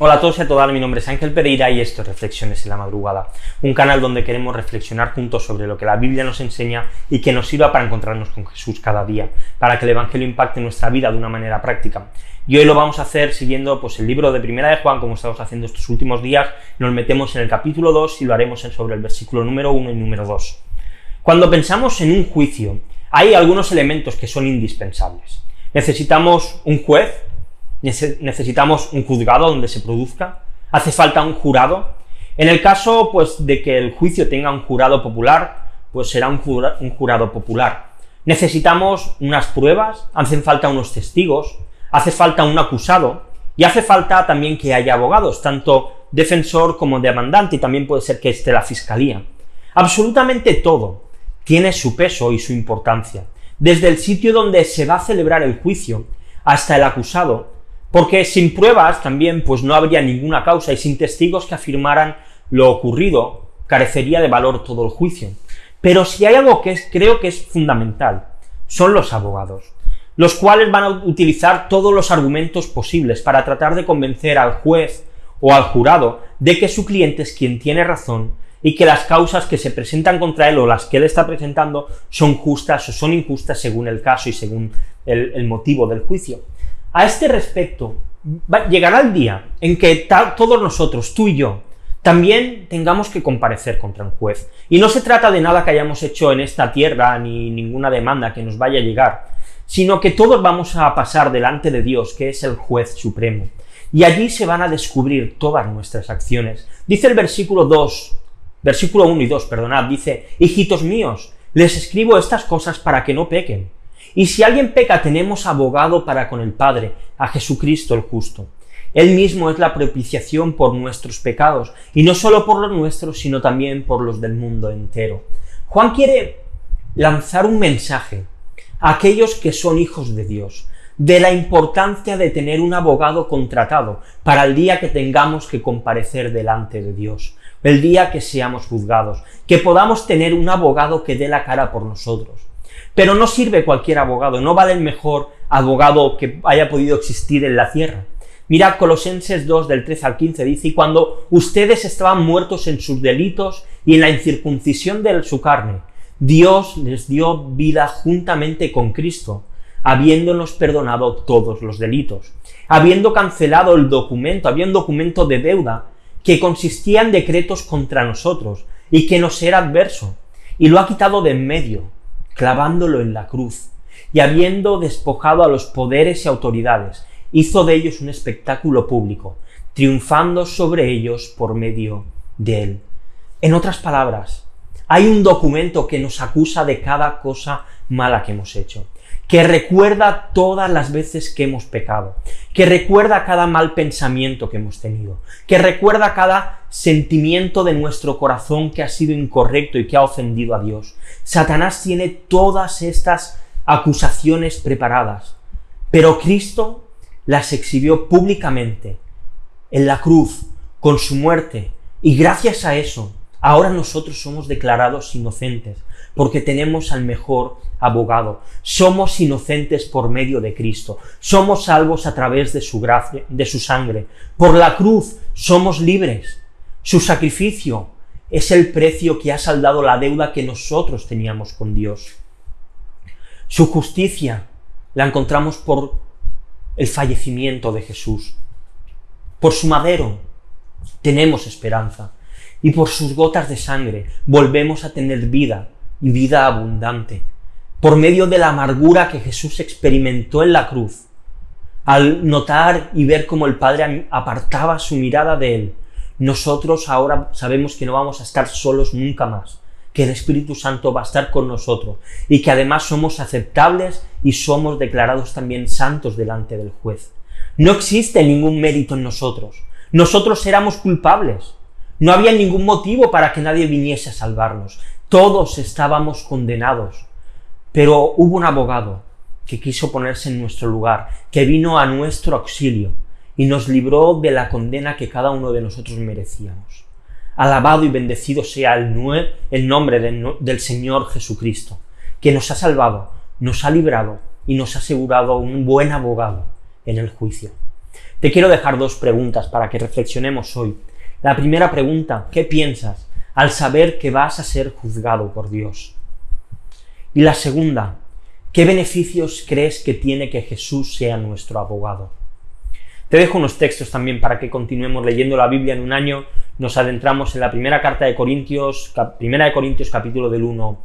Hola a todos y a todas, mi nombre es Ángel Pereira y esto es Reflexiones en la Madrugada, un canal donde queremos reflexionar juntos sobre lo que la Biblia nos enseña y que nos sirva para encontrarnos con Jesús cada día, para que el Evangelio impacte nuestra vida de una manera práctica. Y hoy lo vamos a hacer siguiendo pues, el libro de Primera de Juan, como estamos haciendo estos últimos días, nos metemos en el capítulo 2 y lo haremos sobre el versículo número 1 y número 2. Cuando pensamos en un juicio, hay algunos elementos que son indispensables. Necesitamos un juez, necesitamos un juzgado donde se produzca, hace falta un jurado. En el caso pues, de que el juicio tenga un jurado popular, pues será un, jurado popular. Necesitamos unas pruebas, hacen falta unos testigos, hace falta un acusado y hace falta también que haya abogados, tanto defensor como demandante, y también puede ser que esté la fiscalía. Absolutamente todo tiene su peso y su importancia, desde el sitio donde se va a celebrar el juicio hasta el acusado, porque sin pruebas también pues no habría ninguna causa y sin testigos que afirmaran lo ocurrido carecería de valor todo el juicio. Pero si hay algo que creo que es fundamental, son los abogados, los cuales van a utilizar todos los argumentos posibles para tratar de convencer al juez o al jurado de que su cliente es quien tiene razón y que las causas que se presentan contra él o las que él está presentando son justas o son injustas según el caso y según el, el motivo del juicio. A este respecto, llegará el día en que todos nosotros, tú y yo, también tengamos que comparecer contra un juez. Y no se trata de nada que hayamos hecho en esta tierra, ni ninguna demanda que nos vaya a llegar, sino que todos vamos a pasar delante de Dios, que es el juez supremo. Y allí se van a descubrir todas nuestras acciones. Dice el versículo 2, versículo 1 y 2, perdonad, dice, hijitos míos, les escribo estas cosas para que no pequen. Y si alguien peca, tenemos abogado para con el Padre, a Jesucristo el justo. Él mismo es la propiciación por nuestros pecados, y no solo por los nuestros, sino también por los del mundo entero. Juan quiere lanzar un mensaje a aquellos que son hijos de Dios, de la importancia de tener un abogado contratado para el día que tengamos que comparecer delante de Dios, el día que seamos juzgados, que podamos tener un abogado que dé la cara por nosotros. Pero no sirve cualquier abogado, no vale el mejor abogado que haya podido existir en la tierra. Mira Colosenses 2 del 13 al 15 dice, y cuando ustedes estaban muertos en sus delitos y en la incircuncisión de su carne, Dios les dio vida juntamente con Cristo, habiéndonos perdonado todos los delitos, habiendo cancelado el documento, había un documento de deuda que consistía en decretos contra nosotros y que nos era adverso, y lo ha quitado de en medio, clavándolo en la cruz, y habiendo despojado a los poderes y autoridades, hizo de ellos un espectáculo público, triunfando sobre ellos por medio de él. En otras palabras, hay un documento que nos acusa de cada cosa mala que hemos hecho que recuerda todas las veces que hemos pecado, que recuerda cada mal pensamiento que hemos tenido, que recuerda cada sentimiento de nuestro corazón que ha sido incorrecto y que ha ofendido a Dios. Satanás tiene todas estas acusaciones preparadas, pero Cristo las exhibió públicamente en la cruz con su muerte y gracias a eso ahora nosotros somos declarados inocentes porque tenemos al mejor abogado. Somos inocentes por medio de Cristo. Somos salvos a través de su gracia, de su sangre. Por la cruz somos libres. Su sacrificio es el precio que ha saldado la deuda que nosotros teníamos con Dios. Su justicia la encontramos por el fallecimiento de Jesús. Por su madero tenemos esperanza. Y por sus gotas de sangre volvemos a tener vida y vida abundante, por medio de la amargura que Jesús experimentó en la cruz, al notar y ver cómo el Padre apartaba su mirada de él, nosotros ahora sabemos que no vamos a estar solos nunca más, que el Espíritu Santo va a estar con nosotros y que además somos aceptables y somos declarados también santos delante del juez. No existe ningún mérito en nosotros. Nosotros éramos culpables. No había ningún motivo para que nadie viniese a salvarnos. Todos estábamos condenados, pero hubo un abogado que quiso ponerse en nuestro lugar, que vino a nuestro auxilio y nos libró de la condena que cada uno de nosotros merecíamos. Alabado y bendecido sea el, el nombre del Señor Jesucristo, que nos ha salvado, nos ha librado y nos ha asegurado un buen abogado en el juicio. Te quiero dejar dos preguntas para que reflexionemos hoy. La primera pregunta, ¿qué piensas al saber que vas a ser juzgado por Dios? Y la segunda, ¿qué beneficios crees que tiene que Jesús sea nuestro abogado? Te dejo unos textos también para que continuemos leyendo la Biblia en un año. Nos adentramos en la primera carta de Corintios, primera de Corintios capítulo del 1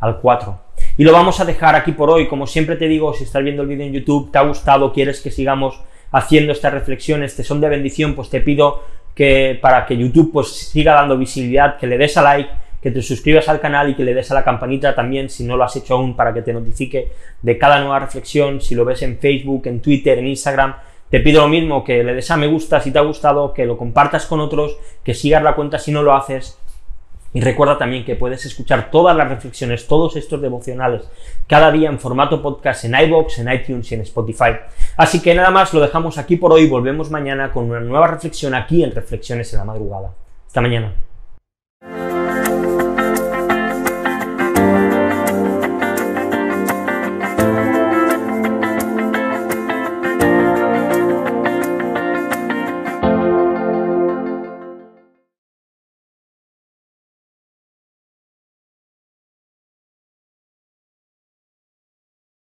al 4. Y lo vamos a dejar aquí por hoy. Como siempre te digo, si estás viendo el vídeo en YouTube, te ha gustado, quieres que sigamos haciendo estas reflexiones, te son de bendición, pues te pido que para que YouTube pues siga dando visibilidad, que le des a like, que te suscribas al canal y que le des a la campanita también si no lo has hecho aún para que te notifique de cada nueva reflexión, si lo ves en Facebook, en Twitter, en Instagram, te pido lo mismo, que le des a me gusta si te ha gustado, que lo compartas con otros, que sigas la cuenta si no lo haces y recuerda también que puedes escuchar todas las reflexiones, todos estos devocionales, cada día en formato podcast en iBox, en iTunes y en Spotify. Así que nada más, lo dejamos aquí por hoy. Volvemos mañana con una nueva reflexión aquí en Reflexiones en la Madrugada. Hasta mañana.